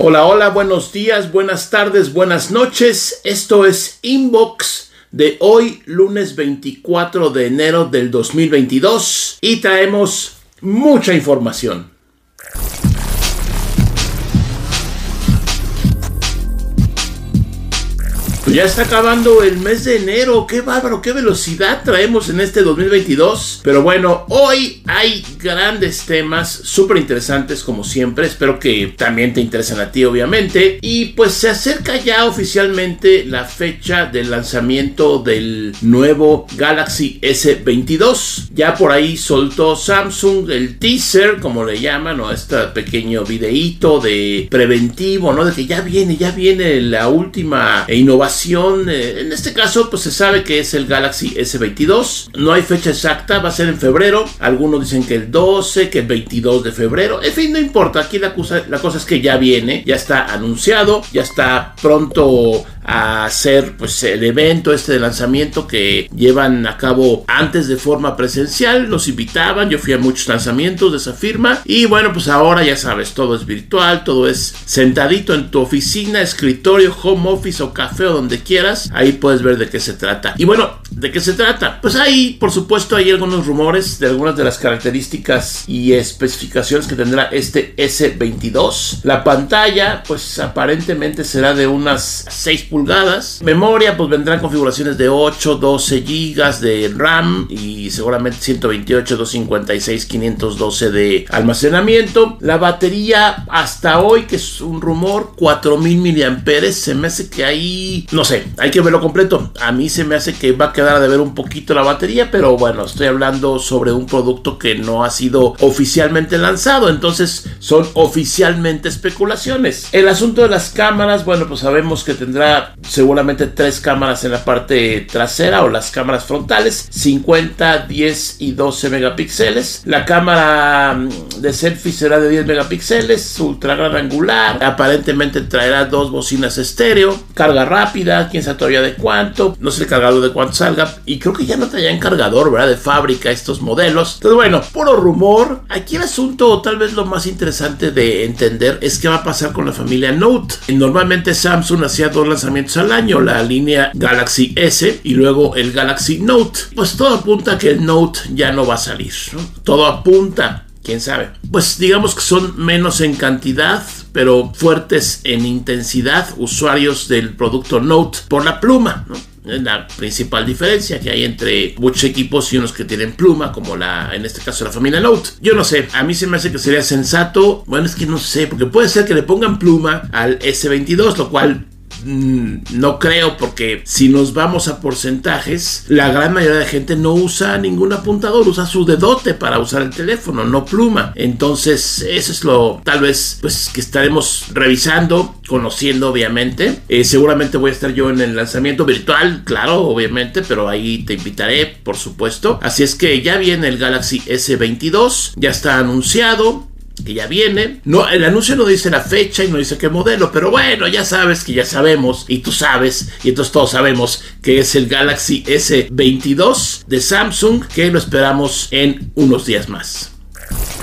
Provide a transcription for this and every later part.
Hola, hola, buenos días, buenas tardes, buenas noches. Esto es Inbox de hoy, lunes 24 de enero del 2022 y traemos mucha información. Pues ya está acabando el mes de enero. Qué bárbaro, qué velocidad traemos en este 2022. Pero bueno, hoy hay grandes temas súper interesantes como siempre. Espero que también te interesen a ti, obviamente. Y pues se acerca ya oficialmente la fecha del lanzamiento del nuevo Galaxy S22. Ya por ahí soltó Samsung el teaser, como le llaman, o este pequeño videíto de preventivo, ¿no? De que ya viene, ya viene la última innovación eh, en este caso, pues se sabe que es el Galaxy S22. No hay fecha exacta, va a ser en febrero. Algunos dicen que el 12, que el 22 de febrero. En fin, no importa. Aquí la cosa, la cosa es que ya viene, ya está anunciado, ya está pronto a hacer pues el evento este de lanzamiento que llevan a cabo antes de forma presencial. Nos invitaban yo fui a muchos lanzamientos de esa firma. Y bueno pues ahora ya sabes todo es virtual todo es sentadito en tu oficina escritorio home office o café o donde quieras. Ahí puedes ver de qué se trata. Y bueno de qué se trata pues ahí por supuesto hay algunos rumores de algunas de las características y especificaciones que tendrá este S22 la pantalla pues aparentemente será de unas 6 Memoria, pues vendrán configuraciones de 8, 12 GB de RAM y seguramente 128, 256, 512 de almacenamiento. La batería hasta hoy, que es un rumor, 4000 mAh. Se me hace que ahí, no sé, hay que verlo completo. A mí se me hace que va a quedar de ver un poquito la batería, pero bueno, estoy hablando sobre un producto que no ha sido oficialmente lanzado, entonces son oficialmente especulaciones. El asunto de las cámaras, bueno, pues sabemos que tendrá seguramente tres cámaras en la parte trasera o las cámaras frontales, 50, 10 y 12 megapíxeles. La cámara mm, de selfie será de 10 megapíxeles, ultra gran angular. Aparentemente traerá dos bocinas estéreo, carga rápida, quién sabe todavía de cuánto, no sé el cargador de cuánto salga. Y creo que ya no traían cargador, ¿verdad? De fábrica estos modelos. Entonces, bueno, puro rumor. Aquí el asunto, tal vez lo más interesante de entender es qué va a pasar con la familia Note. Normalmente Samsung hacía dos lanzamientos al año, la línea Galaxy S y luego el Galaxy Note. Pues todo apunta a que el Note ya no va a salir, Todo apunta quién sabe. Pues digamos que son menos en cantidad, pero fuertes en intensidad usuarios del producto Note por la pluma, Es la principal diferencia que hay entre muchos equipos y unos que tienen pluma, como la, en este caso la familia Note. Yo no sé, a mí se me hace que sería sensato. Bueno, es que no sé, porque puede ser que le pongan pluma al S22, lo cual no creo porque si nos vamos a porcentajes, la gran mayoría de gente no usa ningún apuntador, usa su dedote para usar el teléfono, no pluma. Entonces, eso es lo tal vez pues que estaremos revisando, conociendo obviamente. Eh, seguramente voy a estar yo en el lanzamiento virtual, claro, obviamente, pero ahí te invitaré, por supuesto. Así es que ya viene el Galaxy S22, ya está anunciado que ya viene. No, el anuncio no dice la fecha y no dice qué modelo, pero bueno, ya sabes que ya sabemos y tú sabes y entonces todos sabemos que es el Galaxy S22 de Samsung que lo esperamos en unos días más.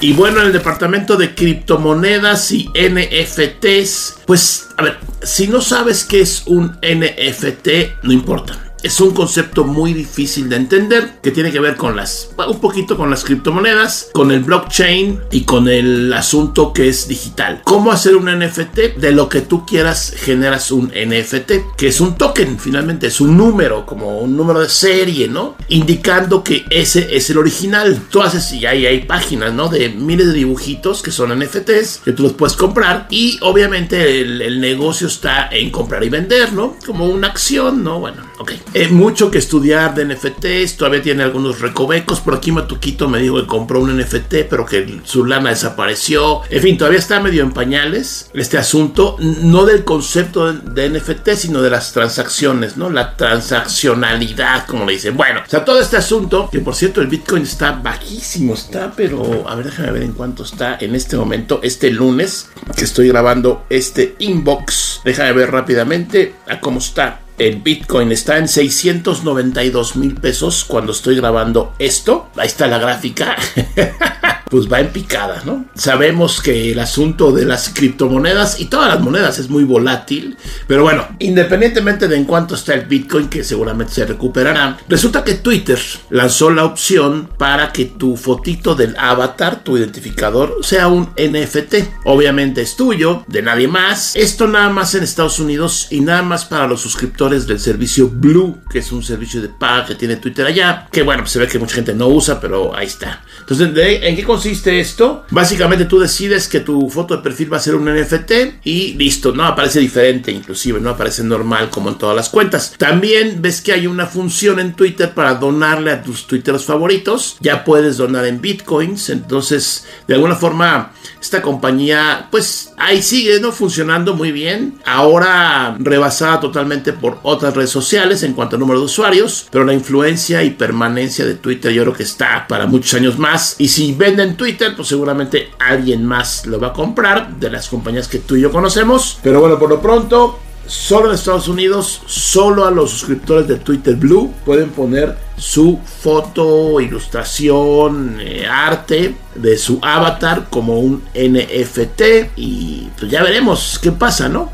Y bueno, en el departamento de criptomonedas y NFTs, pues a ver, si no sabes qué es un NFT, no importa es un concepto muy difícil de entender que tiene que ver con las un poquito con las criptomonedas, con el blockchain y con el asunto que es digital. ¿Cómo hacer un NFT? De lo que tú quieras generas un NFT, que es un token, finalmente es un número, como un número de serie, ¿no? Indicando que ese es el original. Tú haces y ahí hay páginas, ¿no? De miles de dibujitos que son NFTs, que tú los puedes comprar y obviamente el, el negocio está en comprar y vender, ¿no? Como una acción, ¿no? Bueno, ok. Eh, mucho que estudiar de NFTs, todavía tiene algunos recovecos. Por aquí Matuquito me dijo que compró un NFT, pero que su lana desapareció. En fin, todavía está medio en pañales este asunto, no del concepto de, NFT, sino de las transacciones, ¿no? La transaccionalidad, como le dicen. Bueno, o sea, todo este asunto, que por cierto el Bitcoin está bajísimo, está, pero a ver, déjame ver en cuánto está en este momento, este lunes, que estoy grabando este inbox. Déjame ver rápidamente a cómo está el Bitcoin está en 692 mil pesos cuando estoy grabando esto. Ahí está la gráfica. pues va en picada, ¿no? Sabemos que el asunto de las criptomonedas y todas las monedas es muy volátil, pero bueno, independientemente de en cuánto está el Bitcoin, que seguramente se recuperará, resulta que Twitter lanzó la opción para que tu fotito del avatar, tu identificador, sea un NFT. Obviamente es tuyo, de nadie más. Esto nada más en Estados Unidos y nada más para los suscriptores del servicio Blue, que es un servicio de paga que tiene Twitter allá, que bueno, se ve que mucha gente no usa, pero ahí está. Entonces, ¿en qué consiste esto? Básicamente tú decides que tu foto de perfil va a ser un NFT y listo, no aparece diferente inclusive, no aparece normal como en todas las cuentas. También ves que hay una función en Twitter para donarle a tus Twitteros favoritos. Ya puedes donar en bitcoins, entonces de alguna forma esta compañía pues ahí sigue no funcionando muy bien. Ahora rebasada totalmente por otras redes sociales en cuanto a número de usuarios, pero la influencia y permanencia de Twitter yo creo que está para muchos años más. Y si venden Twitter, pues seguramente alguien más lo va a comprar de las compañías que tú y yo conocemos. Pero bueno, por lo pronto, solo en Estados Unidos, solo a los suscriptores de Twitter Blue pueden poner su foto, ilustración, eh, arte de su avatar como un NFT y pues ya veremos qué pasa, ¿no?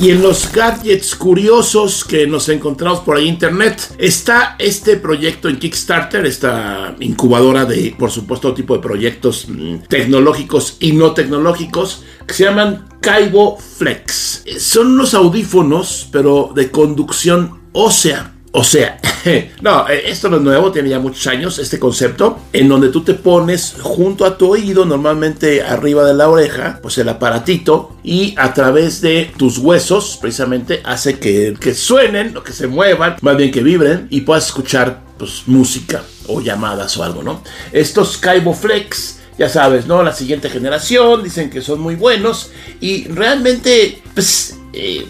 Y en los gadgets curiosos que nos encontramos por ahí internet está este proyecto en Kickstarter, esta incubadora de, por supuesto, tipo de proyectos mm, tecnológicos y no tecnológicos que se llaman Kaibo Flex. Son unos audífonos, pero de conducción ósea. O sea, no, eh, esto no es nuevo, tiene ya muchos años este concepto, en donde tú te pones junto a tu oído, normalmente arriba de la oreja, pues el aparatito, y a través de tus huesos, precisamente, hace que, que suenen o que se muevan, más bien que vibren, y puedas escuchar pues música o llamadas o algo, ¿no? Estos Kaibo Flex ya sabes, ¿no? La siguiente generación, dicen que son muy buenos y realmente, pues, eh,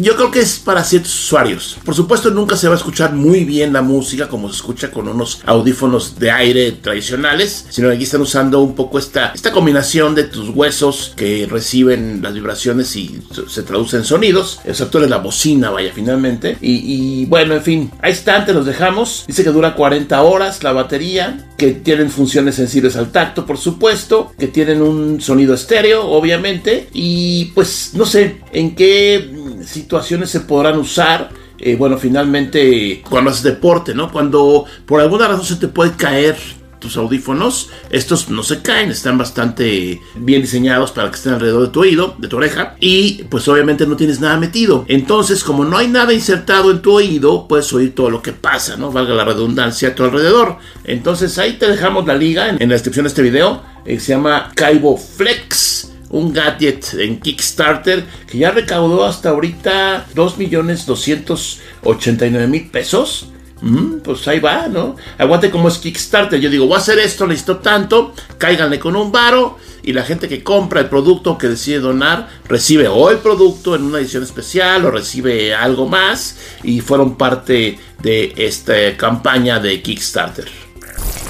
yo creo que es para ciertos usuarios. Por supuesto, nunca se va a escuchar muy bien la música como se escucha con unos audífonos de aire tradicionales, sino aquí están usando un poco esta, esta combinación de tus huesos que reciben las vibraciones y se traducen en sonidos. El es la bocina, vaya, finalmente. Y, y bueno, en fin, ahí están, te los dejamos. Dice que dura 40 horas la batería, que tienen funciones sensibles al tacto, por supuesto, que tienen un sonido estéreo, obviamente, y pues no sé en qué situaciones se podrán usar. Eh, bueno, finalmente cuando haces deporte, ¿no? Cuando por alguna razón se te puede caer tus audífonos, estos no se caen, están bastante bien diseñados para que estén alrededor de tu oído, de tu oreja, y pues obviamente no tienes nada metido. Entonces, como no hay nada insertado en tu oído, puedes oír todo lo que pasa, ¿no? Valga la redundancia a tu alrededor. Entonces ahí te dejamos la liga en, la descripción de este video, eh, se llama Kaibo Flex un gadget en Kickstarter que ya recaudó hasta ahorita 2.289.000 pesos. Mm, pues ahí va, ¿no? Aguante como es Kickstarter. Yo digo, voy a hacer esto, necesito tanto, cáiganle con un varo y la gente que compra el producto que decide donar recibe o el producto en una edición especial o recibe algo más y fueron parte de esta campaña de Kickstarter.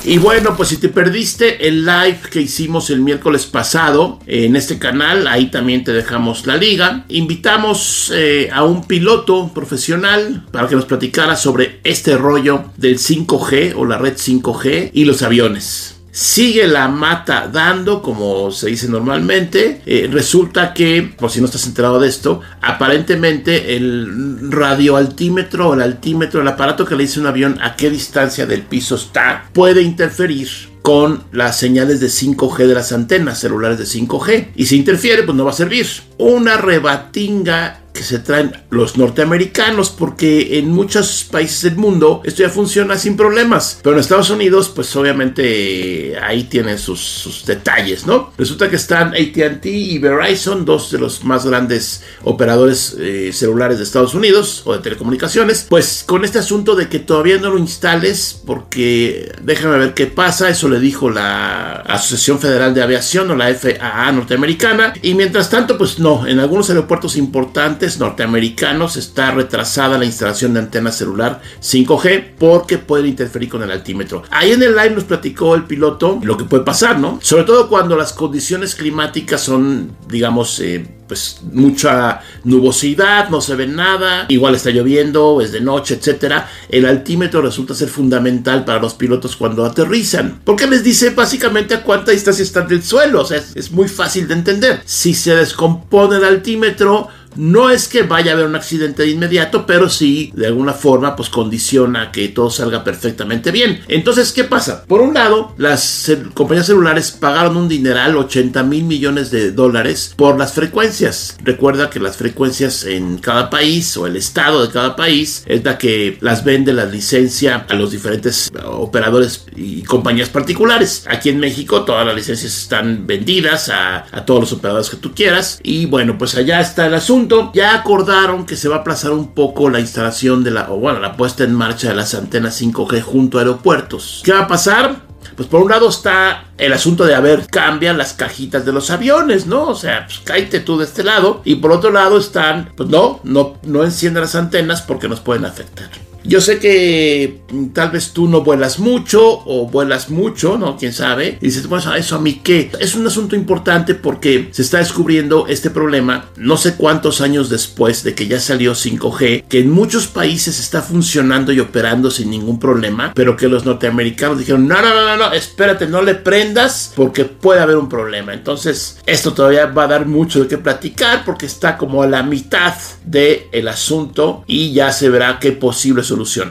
Y bueno, pues si te perdiste el live que hicimos el miércoles pasado en este canal, ahí también te dejamos la liga. Invitamos eh, a un piloto profesional para que nos platicara sobre este rollo del 5G o la red 5G y los aviones sigue la mata dando, como se dice normalmente. Eh, resulta que, por si no estás enterado de esto, aparentemente el radioaltímetro, el altímetro, el aparato que le dice un avión a qué distancia del piso está, puede interferir con las señales de 5G de las antenas celulares de 5G. Y si interfiere, pues no va a servir. Una rebatinga que se traen los norteamericanos porque en muchos países del mundo esto ya funciona sin problemas. Pero en Estados Unidos pues obviamente ahí tienen sus, detalles no resulta que están ATT y Verizon dos de los más grandes operadores eh, celulares de Estados Unidos o de telecomunicaciones. Pues con este asunto de que todavía no lo instales porque déjame ver qué pasa eso le dijo la Asociación Federal de Aviación o la FAA norteamericana. Y mientras tanto pues no en algunos aeropuertos importantes norteamericanos está retrasada la instalación de antena celular 5G porque pueden interferir con el altímetro. Ahí en el live nos platicó el piloto lo que puede pasar, ¿no? Sobre todo cuando las condiciones climáticas son, digamos, eh, pues mucha nubosidad, no se ve nada, igual está lloviendo, es de noche, etcétera. El altímetro resulta ser fundamental para los pilotos cuando aterrizan, porque les dice básicamente a cuánta distancia están del suelo, o sea, es, es muy fácil de entender. Si se descompone el altímetro, no es que vaya a haber un accidente de inmediato, pero sí de alguna forma pues condiciona que todo salga perfectamente bien. Entonces, ¿qué pasa? Por un lado, las compañías celulares pagaron un dineral, 80 mil millones de dólares, por las frecuencias. Recuerda que las frecuencias en cada país o el estado de cada país es la que las vende la licencia a los diferentes operadores y compañías particulares. Aquí en México todas las licencias están vendidas a, a todos los operadores que tú quieras. Y bueno, pues allá está el asunto ya acordaron que se va a aplazar un poco la instalación de la, o bueno, la puesta en marcha de las antenas 5G junto a aeropuertos. ¿Qué va a pasar? Pues por un lado está el asunto de, a ver, cambian las cajitas de los aviones, ¿no? O sea, pues cállate tú de este lado. Y por otro lado están, pues no, no, no enciendan las antenas porque nos pueden afectar. Yo sé que mm, tal vez tú no vuelas mucho o vuelas mucho, ¿no? ¿Quién sabe? Y dices, bueno, ¿eso a mí qué? Es un asunto importante porque se está descubriendo este problema no sé cuántos años después de que ya salió 5G, que en muchos países está funcionando y operando sin ningún problema, pero que los norteamericanos dijeron, no, no, no, no, espérate, no le prendas porque puede haber un problema. Entonces, esto todavía va a dar mucho de qué platicar porque está como a la mitad del el asunto y ya se verá qué posible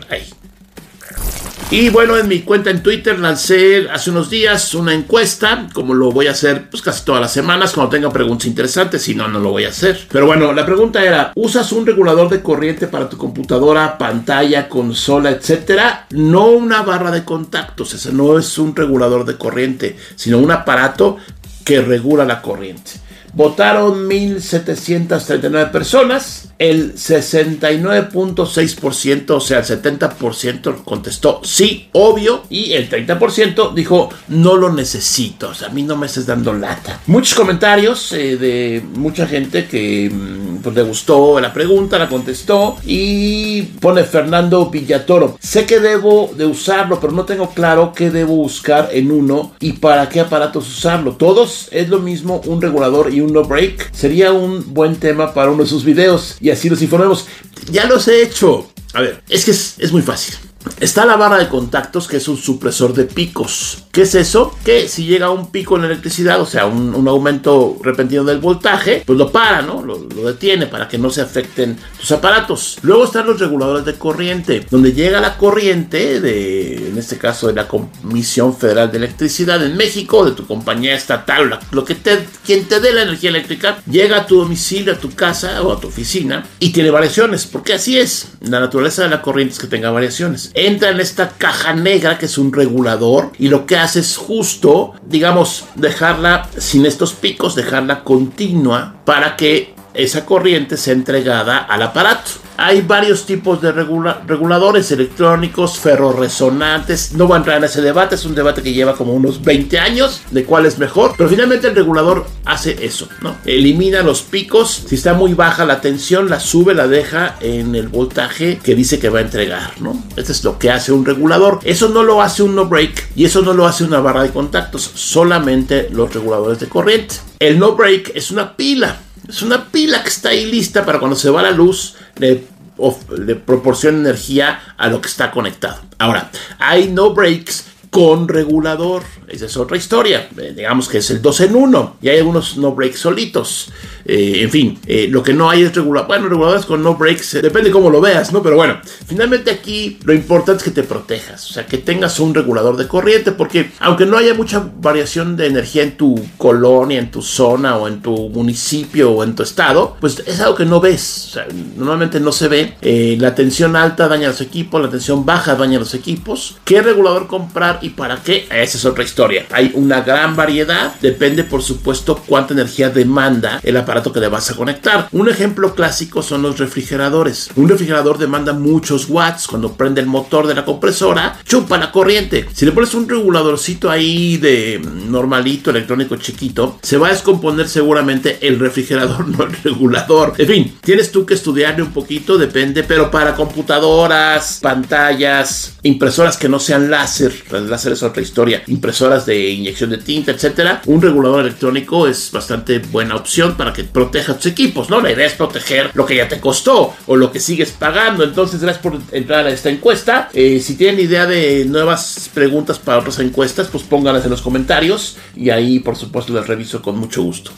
ahí. Y bueno, en mi cuenta en Twitter lancé hace unos días una encuesta, como lo voy a hacer pues casi todas las semanas cuando tenga preguntas interesantes, si no, no lo voy a hacer. Pero bueno, la pregunta era, ¿usas un regulador de corriente para tu computadora, pantalla, consola, etcétera? No una barra de contactos, ese no es un regulador de corriente, sino un aparato que regula la corriente. Votaron 1.739 personas el 69.6%, o sea, el 70% contestó sí, obvio, y el 30% dijo no lo necesito, o sea, a mí no me estés dando lata. Muchos comentarios eh, de mucha gente que mm, pues, le gustó la pregunta, la contestó, y pone Fernando Villatoro, sé que debo de usarlo, pero no tengo claro qué debo buscar en uno y para qué aparatos usarlo. Todos es lo mismo, un regulador y un no break. Sería un buen tema para uno de sus videos y así los informemos. Ya los he hecho. A ver, es que es, muy fácil. Está la barra de contactos, que es un supresor de picos. ¿Qué es eso? Que si llega un pico en la electricidad, o sea, un, aumento repentino del voltaje, pues lo para, ¿no? Lo, detiene para que no se afecten tus aparatos. Luego están los reguladores de corriente, donde llega la corriente de, en este caso, de la Comisión Federal de Electricidad en México, de tu compañía estatal, lo que te, quien te dé la energía eléctrica, llega a tu domicilio, a tu casa o a tu oficina y tiene variaciones, porque así es. La naturaleza de la corriente es que tenga variaciones entra en esta caja negra que es un regulador y lo que hace es justo, digamos, dejarla sin estos picos, dejarla continua para que esa corriente sea entregada al aparato. Hay varios tipos de reguladores electrónicos, ferroresonantes. No voy a entrar en ese debate, es un debate que lleva como unos 20 años de cuál es mejor. Pero finalmente el regulador hace eso, ¿no? Elimina los picos. Si está muy baja la tensión, la sube, la deja en el voltaje que dice que va a entregar, ¿no? Esto es lo que hace un regulador. Eso no lo hace un no break y eso no lo hace una barra de contactos, solamente los reguladores de corriente. El no break es una pila es una pila que está ahí lista para cuando se va la luz, le, proporciona energía a lo que está conectado. Ahora, hay no breaks con regulador. Esa es otra historia. Eh, digamos que es el 2 en 1 y hay algunos no breaks solitos. Eh, en fin, eh, lo que no hay es regulador. Bueno, reguladores con no breaks, depende cómo lo veas, ¿no? Pero bueno, finalmente aquí lo importante es que te protejas. O sea, que tengas un regulador de corriente porque aunque no haya mucha variación de energía en tu colonia, en tu zona o en tu municipio o en tu estado, pues es algo que no ves. O sea, normalmente no se ve. la tensión alta daña los equipos, la tensión baja daña los equipos. ¿Qué regulador comprar? ¿Y para qué? Esa es otra historia. Hay una gran variedad. Depende, por supuesto, cuánta energía demanda el aparato aparato que le vas a conectar. Un ejemplo clásico son los refrigeradores. Un refrigerador demanda muchos watts. Cuando prende el motor de la compresora, chupa la corriente. Si le pones un reguladorcito ahí de normalito, electrónico chiquito, se va a descomponer seguramente el refrigerador, no el regulador. En fin, tienes tú que estudiarle un poquito, depende, pero para computadoras, pantallas, impresoras que no sean láser, láser es otra historia, impresoras de inyección de tinta, etcétera, un regulador electrónico es bastante buena opción para que proteja tus equipos, ¿no? La idea es proteger lo que ya te costó o lo que sigues pagando. Entonces, gracias por entrar a esta encuesta. Eh, si tienen idea de nuevas preguntas para otras encuestas, pues pónganlas en los comentarios y ahí, por supuesto, las reviso con mucho gusto.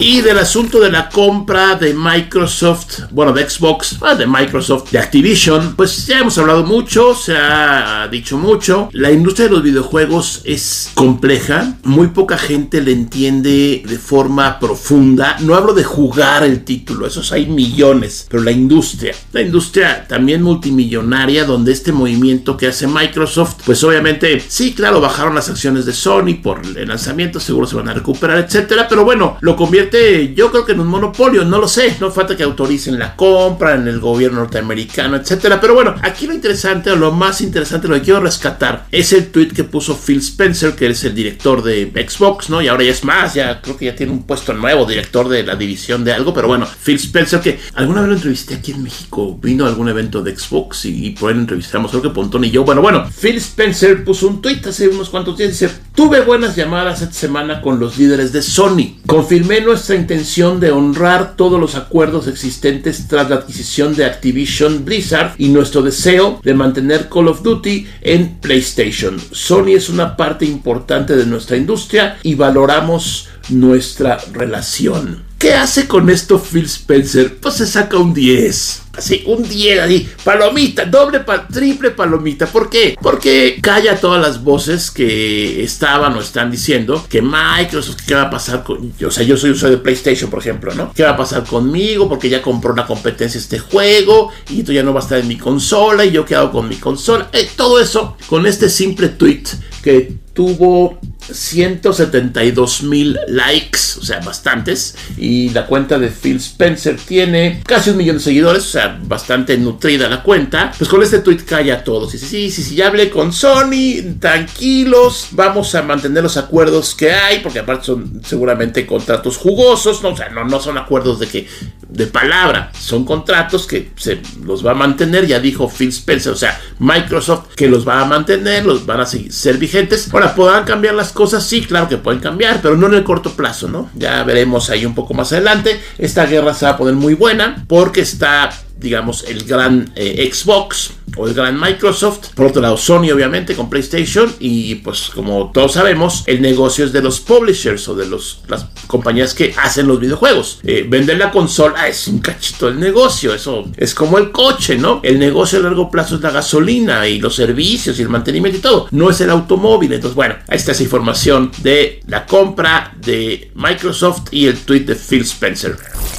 Y del asunto de la compra de Microsoft, bueno, de Xbox, ah, de Microsoft, de Activision, pues ya hemos hablado mucho, se ha dicho mucho. La industria de los videojuegos es compleja, muy poca gente le entiende de forma profunda. No hablo de jugar el título, esos hay millones, pero la industria, la industria también multimillonaria, donde este movimiento que hace Microsoft, pues obviamente, sí, claro, bajaron las acciones de Sony por el lanzamiento, seguro se van a recuperar, etcétera, pero bueno, lo convierte yo creo que en un monopolio, no lo sé, no falta que autoricen la compra en el gobierno norteamericano, etcétera. Pero bueno, aquí lo interesante o lo más interesante, lo que quiero rescatar es el tweet que puso Phil Spencer, que es el director de Xbox, ¿no? Y ahora ya es más, ya creo que ya tiene un puesto nuevo, director de la división de algo, pero bueno, Phil Spencer, que alguna vez lo entrevisté aquí en México, vino a algún evento de Xbox y, por ahí lo entrevistamos, creo que Pontón y yo. Bueno, bueno, Phil Spencer puso un tweet hace unos cuantos días, dice, tuve buenas llamadas esta semana con los líderes de Sony. Confirmé nuestra intención de honrar todos los acuerdos existentes tras la adquisición de Activision Blizzard y nuestro deseo de mantener Call of Duty en PlayStation. Sony es una parte importante de nuestra industria y valoramos nuestra relación. ¿Qué hace con esto Phil Spencer? Pues se saca un 10. Así, un 10 ahí. Palomita, doble, triple palomita. ¿Por qué? Porque calla todas las voces que estaban o están diciendo que Microsoft, ¿qué va a pasar con.? O sea, yo soy usuario de PlayStation, por ejemplo, ¿no? ¿Qué va a pasar conmigo? Porque ya compró una competencia este juego y esto ya no va a estar en mi consola y yo quedo con mi consola. Eh, todo eso con este simple tweet que tuvo 172 mil likes, o sea, bastantes. Y la cuenta de Phil Spencer tiene casi un millón de seguidores, o sea, bastante nutrida la cuenta. Pues con este tweet calla a todos. Dice, sí, sí, sí, ya hablé con Sony, tranquilos, vamos a mantener los acuerdos que hay, porque aparte son seguramente contratos jugosos, o sea, no, no son acuerdos de que de palabra, son contratos que se los va a mantener, ya dijo Phil Spencer, o sea, Microsoft que los va a mantener, los van a seguir, ser vigentes. Ahora, ¿podrán cambiar las cosas? Sí, claro que pueden cambiar, pero no en el corto plazo, ¿no? Ya veremos ahí un poco más adelante. Esta guerra se va a poner muy buena porque está digamos, el gran eh, Xbox o el gran Microsoft. Por otro lado, Sony, obviamente, con PlayStation. Y pues, como todos sabemos, el negocio es de los publishers o de los, las compañías que hacen los videojuegos. Eh, vender la consola es un cachito del negocio. Eso es como el coche, ¿no? El negocio a largo plazo es la gasolina y los servicios y el mantenimiento y todo. No es el automóvil. Entonces, bueno, ahí está esa información de la compra de Microsoft y el tweet de Phil Spencer.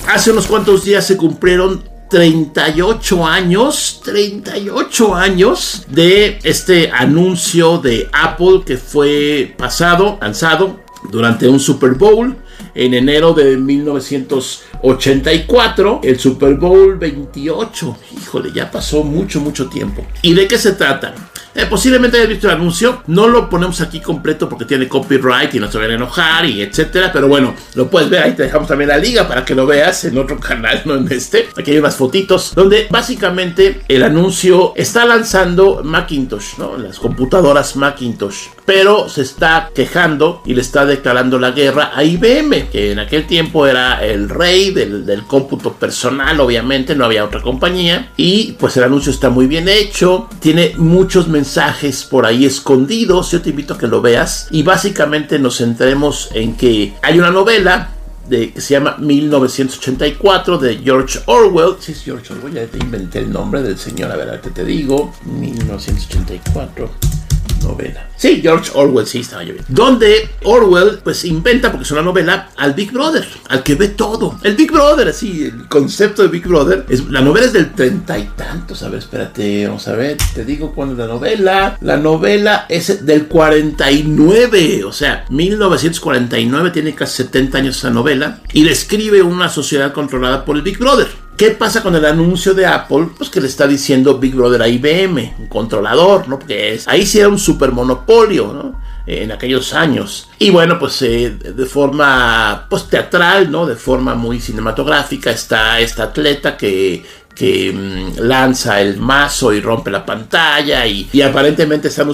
Hace unos cuantos días se cumplieron 38 años, 38 años de este anuncio de Apple que fue pasado, lanzado durante un Super Bowl en enero de 1984, el Super Bowl 28. Híjole, ya pasó mucho, mucho tiempo. ¿Y de qué se trata? Eh, posiblemente hayas visto el anuncio. No lo ponemos aquí completo porque tiene copyright y no se van a enojar y etcétera. Pero bueno, lo puedes ver. Ahí te dejamos también la liga para que lo veas en otro canal, no en este. Aquí hay unas fotitos donde básicamente el anuncio está lanzando Macintosh, ¿no? Las computadoras Macintosh. Pero se está quejando y le está declarando la guerra a IBM, que en aquel tiempo era el rey del, del cómputo personal, obviamente, no había otra compañía. Y pues el anuncio está muy bien hecho, tiene muchos mensajes por ahí escondidos. Yo te invito a que lo veas. Y básicamente nos centremos en que hay una novela de, que se llama 1984 de George Orwell. Si es George Orwell, ya te inventé el nombre del señor. A ver, te, te digo. 1984. Novela. Sí, George Orwell, sí, estaba bien. Donde Orwell, pues inventa, porque es una novela, al Big Brother, al que ve todo. El Big Brother, así, el concepto de Big Brother. Es, la novela es del treinta y tantos. A ver, espérate, vamos a ver, te digo cuándo es la novela. La novela es del 49, o sea, 1949, tiene casi 70 años esa novela. Y describe una sociedad controlada por el Big Brother. ¿Qué pasa con el anuncio de Apple? Pues que le está diciendo Big Brother a IBM, un controlador, ¿no? Porque ahí sí era un super monopolio, ¿no? en aquellos años. Y bueno, pues eh, de forma pues, teatral, ¿no? De forma muy cinematográfica está esta atleta que que mm, lanza el mazo y rompe la pantalla y, aparentemente están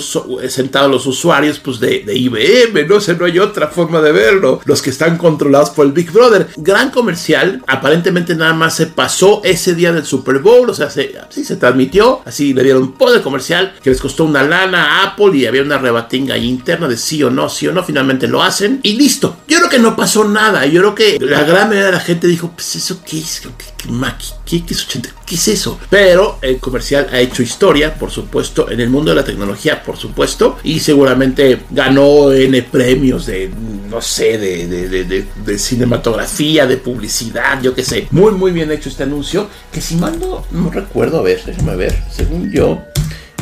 sentados los usuarios pues de, IBM, no sé, no hay otra forma de verlo, los que están controlados por el Big Brother. Gran comercial, aparentemente nada más se pasó ese día del Super Bowl, o sea, se, así se transmitió, así le dieron poder comercial que les costó una lana a Apple y había una rebatinga interna de sí o no, sí o no, finalmente lo hacen y listo. Yo creo que no pasó nada, yo creo que la gran mayoría de la gente dijo, pues eso qué es, qué, qué, qué, qué es 80 ¿Qué es eso? Pero el comercial ha hecho historia, por supuesto, en el mundo de la tecnología, por supuesto, y seguramente ganó N premios de, no sé, de, cinematografía, de publicidad, yo qué sé. Muy, muy bien hecho este anuncio, que si mando, no recuerdo, a ver, déjame ver, según yo,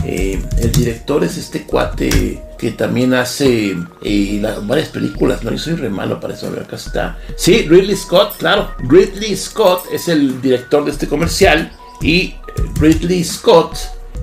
eh, el director es este cuate que también hace eh, varias películas. No, yo soy re malo para eso. acá está. Sí, Ridley Scott, claro. Ridley Scott es el director de este comercial. Y eh, Ridley Scott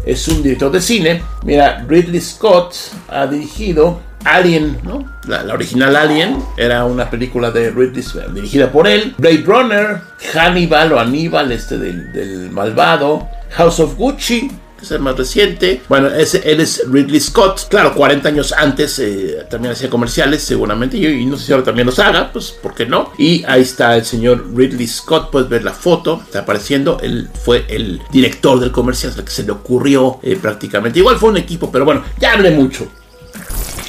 es un director de cine. Mira, Ridley Scott ha dirigido Alien, ¿no? La, original Alien era una película de Ridley Scott dirigida por él. Blade Runner, Hannibal o Aníbal, este del malvado. House of Gucci, es el más reciente. Bueno, ese, él es Ridley Scott. Claro, 40 años antes eh, también hacía comerciales, seguramente. Y, no sé si ahora también los haga, pues, ¿por qué no? Y ahí está el señor Ridley Scott. Puedes ver la foto, está apareciendo. Él fue el director del comercial, que se le ocurrió eh, prácticamente. Igual fue un equipo, pero bueno, ya hablé mucho.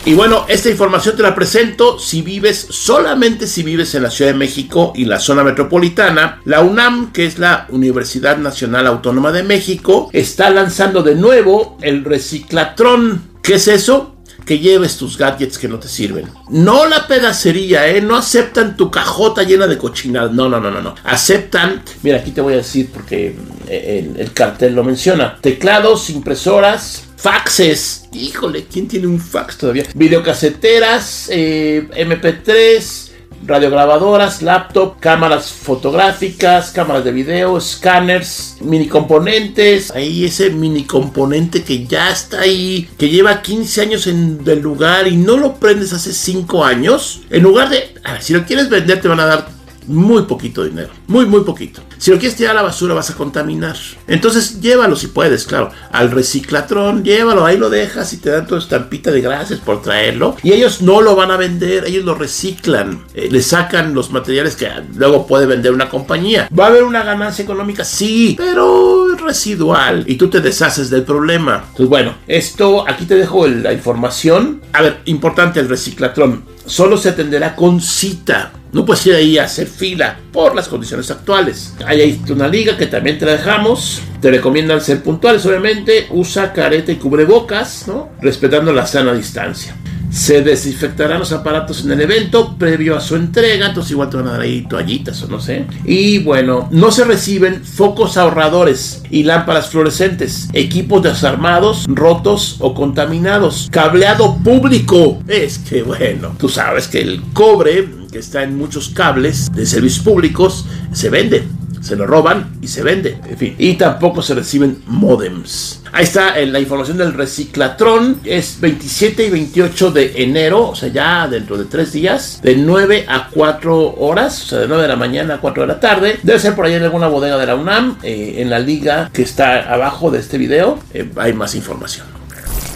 Y bueno, esta información te la presento si vives, solamente si vives en la Ciudad de México y la zona metropolitana. La UNAM, que es la Universidad Nacional Autónoma de México, está lanzando de nuevo el reciclatrón. ¿Qué es eso? Que lleves tus gadgets que no te sirven. No la pedacería, ¿eh? No aceptan tu cajota llena de cochinadas. No, no, no, no, no. Aceptan, mira, aquí te voy a decir porque eh, el cartel lo menciona. Teclados, impresoras, faxes. Híjole, ¿quién tiene un fax todavía? Videocaseteras, eh, MP3, radiograbadoras, laptop, cámaras fotográficas, cámaras de video, escáneres, mini componentes. Ahí ese mini componente que ya está ahí, que lleva 15 años en el lugar y no lo prendes hace 5 años. En lugar de, a ver, si lo quieres vender te van a dar muy poquito dinero, muy, muy poquito. Si lo quieres tirar a la basura vas a contaminar. Entonces llévalo si puedes, claro, al reciclatrón, llévalo, ahí lo dejas y te dan tu estampita de gracias por traerlo. Y ellos no lo van a vender, ellos lo reciclan, eh, le sacan los materiales que luego puede vender una compañía. ¿Va a haber una ganancia económica? Sí, pero residual y tú te deshaces del problema. Entonces bueno, esto aquí te dejo la información. A ver, importante el reciclatrón. Solo se atenderá con cita. No puedes ir ahí a hacer fila por las condiciones actuales. Hay ahí una liga que también te la dejamos. Te recomiendan ser puntuales, obviamente. Usa careta y cubrebocas, ¿no? Respetando la sana distancia. Se desinfectarán los aparatos en el evento previo a su entrega, entonces igual te van a dar ahí toallitas o no sé. Y bueno, no se reciben focos ahorradores y lámparas fluorescentes, equipos desarmados, rotos o contaminados, cableado público. Es que bueno, tú sabes que el cobre que está en muchos cables de servicios públicos se vende se lo roban y se vende. En fin, y tampoco se reciben modems. Ahí está la información del reciclatrón. Es 27 y 28 de enero, o sea, ya dentro de tres días, de 9 a 4 horas, o sea, de 9 de la mañana a 4 de la tarde. Debe ser por ahí en alguna bodega de la UNAM, eh, en la liga que está abajo de este video. Eh, hay más información.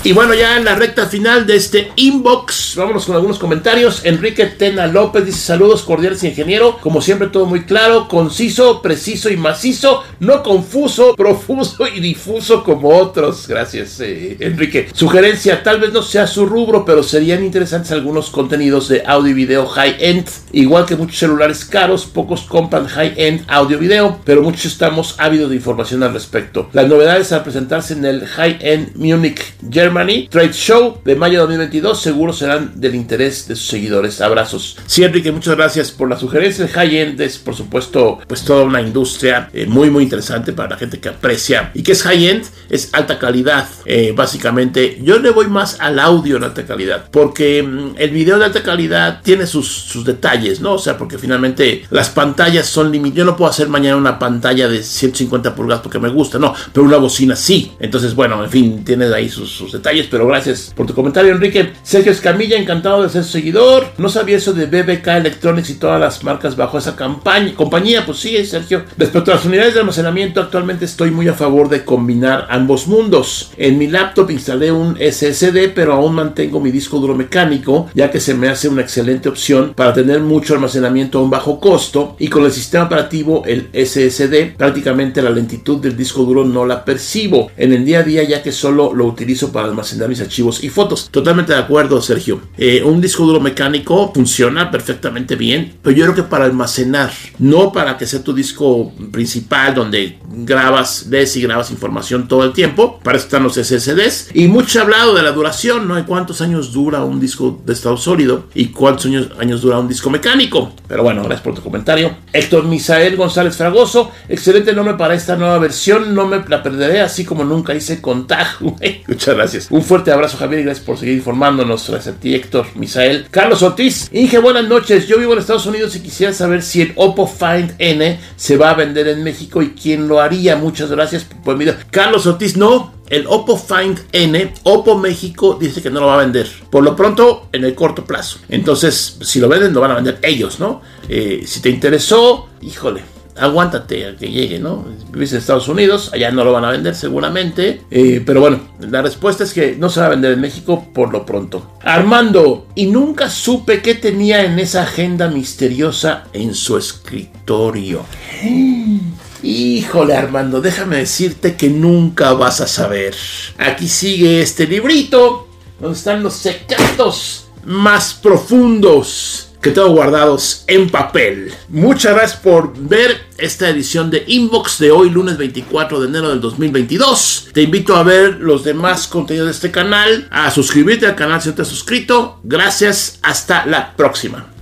Y bueno, ya en la recta final de este inbox, vámonos con algunos comentarios. Enrique Tena López dice saludos cordiales ingeniero. Como siempre todo muy claro, conciso, preciso y macizo, no confuso, profuso y difuso como otros. Gracias eh, Enrique. Sugerencia, tal vez no sea su rubro, pero serían interesantes algunos contenidos de audio y video high-end. Igual que muchos celulares caros, pocos compran high-end audio y video, pero muchos estamos ávidos de información al respecto. Las novedades al presentarse en el high-end Munich German Germany Trade Show de mayo de 2022 seguro serán del interés de sus seguidores. Abrazos. Sí, Enrique, muchas gracias por la sugerencia. El high-end es, por supuesto, pues toda una industria eh, muy, muy interesante para la gente que aprecia. ¿Y que es high-end? Es alta calidad, eh, básicamente. Yo le voy más al audio en alta calidad, porque mm, el video de alta calidad tiene sus, sus detalles, ¿no? O sea, porque finalmente las pantallas son limitadas. Yo no puedo hacer mañana una pantalla de 150 pulgadas porque me gusta, no, pero una bocina sí. Entonces, bueno, en fin, tienes ahí sus, detalles, pero gracias por tu comentario, Enrique. Sergio Escamilla, encantado de ser seguidor. No sabía eso de BBK Electronics y todas las marcas bajo esa campaña, compañía, pues sí, Sergio. Respecto a las unidades de almacenamiento, actualmente estoy muy a favor de combinar ambos mundos. En mi laptop instalé un SSD, pero aún mantengo mi disco duro mecánico, ya que se me hace una excelente opción para tener mucho almacenamiento a un bajo costo y con el sistema operativo el SSD prácticamente la lentitud del disco duro no la percibo en el día a día ya que solo lo utilizo para almacenar mis archivos y fotos. Totalmente de acuerdo Sergio. Eh, un disco duro mecánico funciona perfectamente bien, pero yo creo que para almacenar, no para que sea tu disco principal donde grabas, ves y grabas información todo el tiempo. Para eso están los SSDs. Y mucho hablado de la duración, ¿no? hay cuántos años dura un disco de estado sólido y cuántos años, dura un disco mecánico. Pero bueno, gracias por tu comentario. Héctor Misael González Fragoso, excelente nombre para esta nueva versión. No me la perderé, así como nunca hice con Muchas gracias. Un fuerte abrazo, Javier, y gracias por seguir informándonos. Gracias a ti, Héctor Misael. Carlos Ortiz, Inge, buenas noches. Yo vivo en Estados Unidos y quisiera saber si el Oppo Find N se va a vender en México y quién lo haría. Muchas gracias por el Carlos Ortiz, no, el Oppo Find N, Oppo México dice que no lo va a vender. Por lo pronto, en el corto plazo. Entonces, si lo venden, lo van a vender ellos, ¿no? Eh, si te interesó, híjole, aguántate a que llegue, ¿no? Vives en Estados Unidos, allá no lo van a vender seguramente. Eh, pero bueno, la respuesta es que no se va a vender en México por lo pronto. Armando, y nunca supe qué tenía en esa agenda misteriosa en su escritorio. Híjole Armando, déjame decirte que nunca vas a saber. Aquí sigue este librito donde están los secretos más profundos que tengo guardados en papel. Muchas gracias por ver esta edición de Inbox de hoy, lunes 24 de enero del 2022. Te invito a ver los demás contenidos de este canal, a suscribirte al canal si no te has suscrito. Gracias, hasta la próxima.